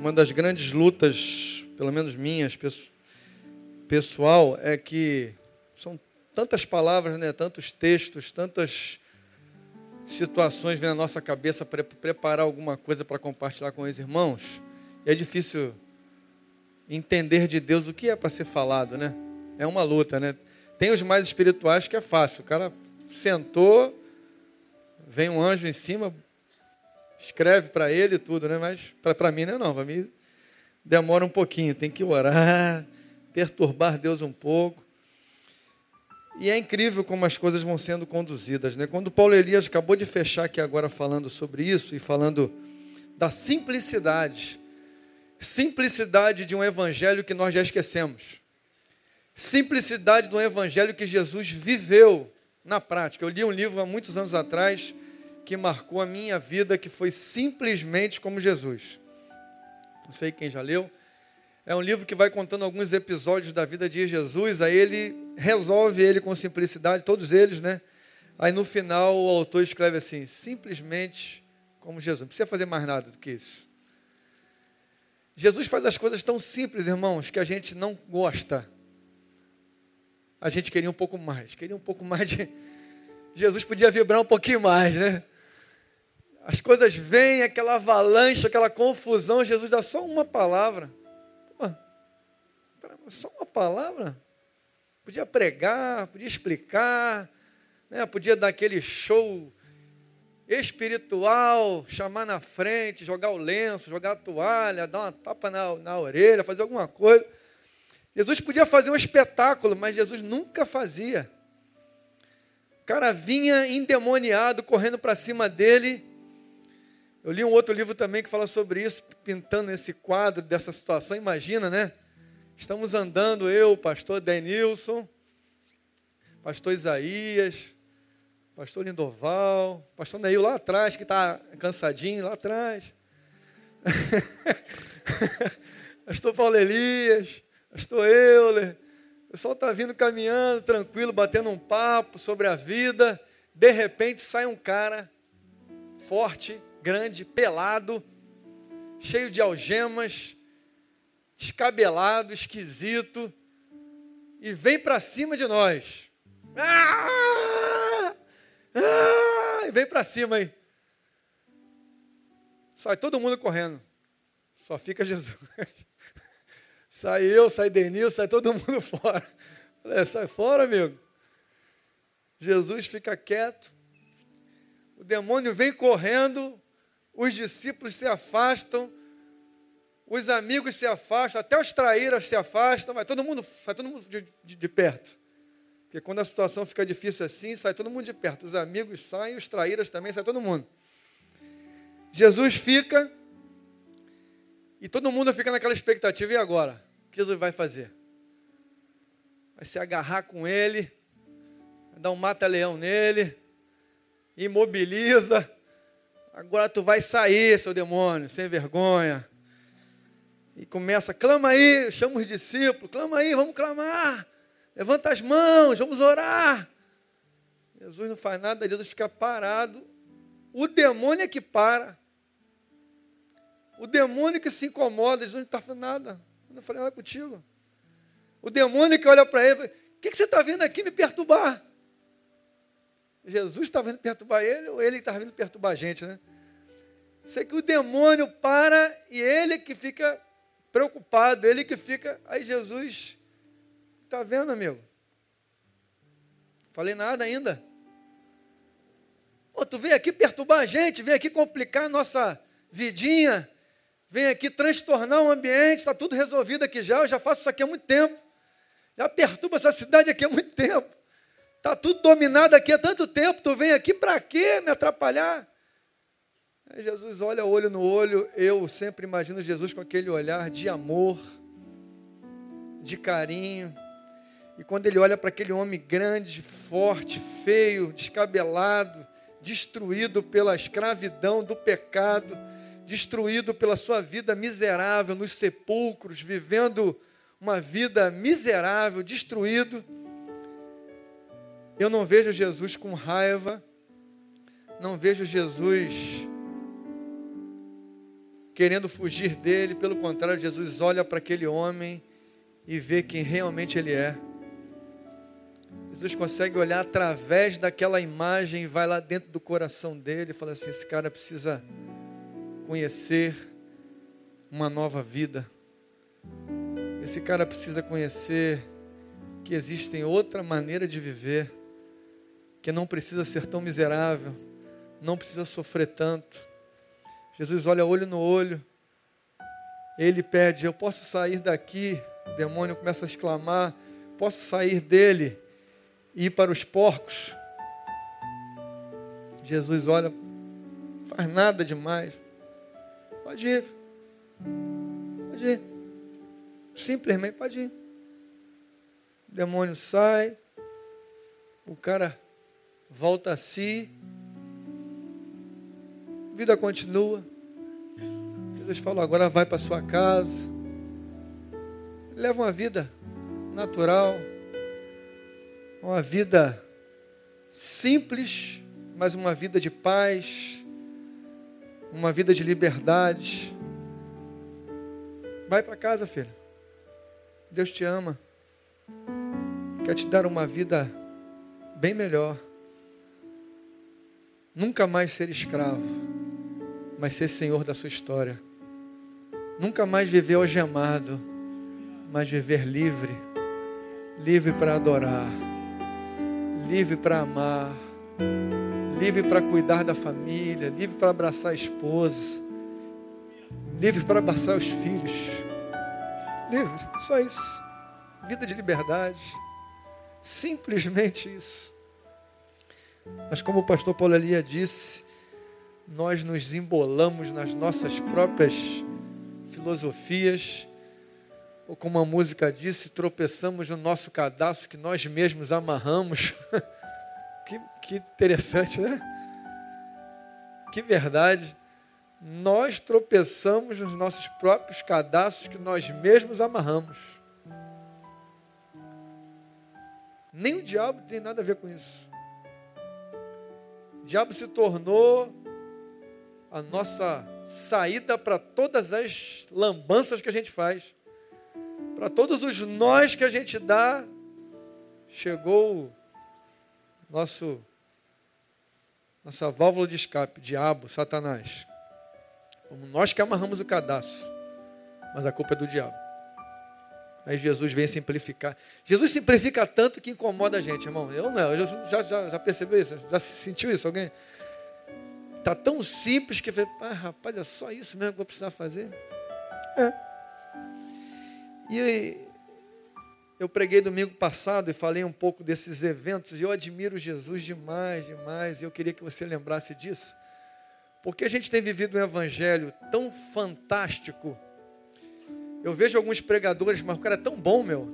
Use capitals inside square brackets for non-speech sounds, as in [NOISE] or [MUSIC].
Uma das grandes lutas, pelo menos minhas, pessoal, é que são tantas palavras, né, tantos textos, tantas situações vêm na nossa cabeça para preparar alguma coisa para compartilhar com os irmãos. E é difícil entender de Deus o que é para ser falado, né? É uma luta, né? Tem os mais espirituais que é fácil. O cara sentou, vem um anjo em cima, escreve para ele tudo, né? Mas para mim não é não, para mim demora um pouquinho, tem que orar, perturbar Deus um pouco. E é incrível como as coisas vão sendo conduzidas, né? Quando Paulo Elias acabou de fechar aqui agora falando sobre isso e falando da simplicidade, simplicidade de um evangelho que nós já esquecemos. Simplicidade de um evangelho que Jesus viveu na prática. Eu li um livro há muitos anos atrás que marcou a minha vida, que foi simplesmente como Jesus. Não sei quem já leu. É um livro que vai contando alguns episódios da vida de Jesus, aí ele resolve ele com simplicidade, todos eles, né? Aí no final o autor escreve assim: simplesmente como Jesus. Não precisa fazer mais nada do que isso. Jesus faz as coisas tão simples, irmãos, que a gente não gosta. A gente queria um pouco mais, queria um pouco mais de. Jesus podia vibrar um pouquinho mais, né? As coisas vêm, aquela avalanche, aquela confusão. Jesus dá só uma palavra. Só uma palavra? Podia pregar, podia explicar, né? podia dar aquele show espiritual, chamar na frente, jogar o lenço, jogar a toalha, dar uma tapa na, na orelha, fazer alguma coisa. Jesus podia fazer um espetáculo, mas Jesus nunca fazia. O cara vinha endemoniado, correndo para cima dele. Eu li um outro livro também que fala sobre isso, pintando esse quadro dessa situação. Imagina, né? Estamos andando, eu, pastor Denilson, pastor Isaías, pastor Lindoval, pastor Neil lá atrás, que está cansadinho lá atrás. [LAUGHS] pastor Paulo Elias, pastor Euler. O pessoal está vindo caminhando, tranquilo, batendo um papo sobre a vida. De repente sai um cara forte, grande, pelado, cheio de algemas, descabelado, esquisito, e vem para cima de nós. Ah! Ah! E vem para cima aí. Sai todo mundo correndo. Só fica [LAUGHS] Jesus. sai eu, sai Denil, sai todo mundo [LAUGHS] fora. Falei, sai fora, amigo. Jesus fica quieto. O demônio vem correndo. Os discípulos se afastam os amigos se afastam, até os traíras se afastam, vai todo mundo, sai todo mundo de, de, de, perto. Porque quando a situação fica difícil assim, sai todo mundo de perto. Os amigos saem, os traíras também, sai todo mundo. Jesus fica e todo mundo fica naquela expectativa. E agora? O que Jesus vai fazer? Vai se agarrar com ele, vai dar um mata-leão nele, imobiliza. Agora tu vai sair, seu demônio, sem vergonha. E começa, clama aí, chama os discípulos, clama aí, vamos clamar. Levanta as mãos, vamos orar. Jesus não faz nada, Jesus fica parado. O demônio é que para. O demônio que se incomoda, Jesus não está fazendo nada. Eu não falei nada contigo. O demônio que olha para ele, o que, que você está vindo aqui me perturbar? Jesus está vindo perturbar ele ou ele está vindo perturbar a gente, né? Sei que o demônio para e ele que fica preocupado, ele que fica. Aí Jesus, está vendo, amigo? Falei nada ainda. Pô, tu vem aqui perturbar a gente, vem aqui complicar a nossa vidinha, vem aqui transtornar o ambiente, está tudo resolvido aqui já, eu já faço isso aqui há muito tempo. Já perturba essa cidade aqui há muito tempo. Está tudo dominado aqui há tanto tempo, tu vem aqui para quê me atrapalhar? Aí Jesus olha olho no olho, eu sempre imagino Jesus com aquele olhar de amor, de carinho. E quando ele olha para aquele homem grande, forte, feio, descabelado, destruído pela escravidão do pecado, destruído pela sua vida miserável nos sepulcros, vivendo uma vida miserável, destruído. Eu não vejo Jesus com raiva, não vejo Jesus querendo fugir dele. Pelo contrário, Jesus olha para aquele homem e vê quem realmente ele é. Jesus consegue olhar através daquela imagem vai lá dentro do coração dele e fala assim: esse cara precisa conhecer uma nova vida. Esse cara precisa conhecer que existe outra maneira de viver, que não precisa ser tão miserável, não precisa sofrer tanto. Jesus olha olho no olho, ele pede: Eu posso sair daqui? O demônio começa a exclamar: Posso sair dele? ir para os porcos. Jesus olha, faz nada demais. Pode ir. Pode ir. Simplesmente pode ir. O demônio sai, o cara volta a si, vida continua. Jesus falou: agora vai para sua casa. Leva uma vida natural uma vida simples, mas uma vida de paz, uma vida de liberdade. Vai para casa, filho. Deus te ama. Quer te dar uma vida bem melhor. Nunca mais ser escravo, mas ser senhor da sua história. Nunca mais viver algemado, mas viver livre livre para adorar livre para amar, livre para cuidar da família, livre para abraçar a esposa, livre para abraçar os filhos. Livre, só isso. Vida de liberdade. Simplesmente isso. Mas como o pastor Paulo Elia disse, nós nos embolamos nas nossas próprias filosofias ou como a música disse, tropeçamos no nosso cadastro que nós mesmos amarramos. [LAUGHS] que, que interessante, né? Que verdade. Nós tropeçamos nos nossos próprios cadastros que nós mesmos amarramos. Nem o diabo tem nada a ver com isso. O diabo se tornou a nossa saída para todas as lambanças que a gente faz. Para todos os nós que a gente dá, chegou nosso nossa válvula de escape, diabo, Satanás. Nós que amarramos o cadastro, mas a culpa é do diabo. Aí Jesus vem simplificar. Jesus simplifica tanto que incomoda a gente, irmão. Eu não, eu já, já, já percebeu isso? Já sentiu isso? Alguém? Está tão simples que, ah, rapaz, é só isso mesmo que eu vou precisar fazer? É. E eu preguei domingo passado e falei um pouco desses eventos, e eu admiro Jesus demais, demais, e eu queria que você lembrasse disso, porque a gente tem vivido um evangelho tão fantástico. Eu vejo alguns pregadores, mas o cara é tão bom, meu,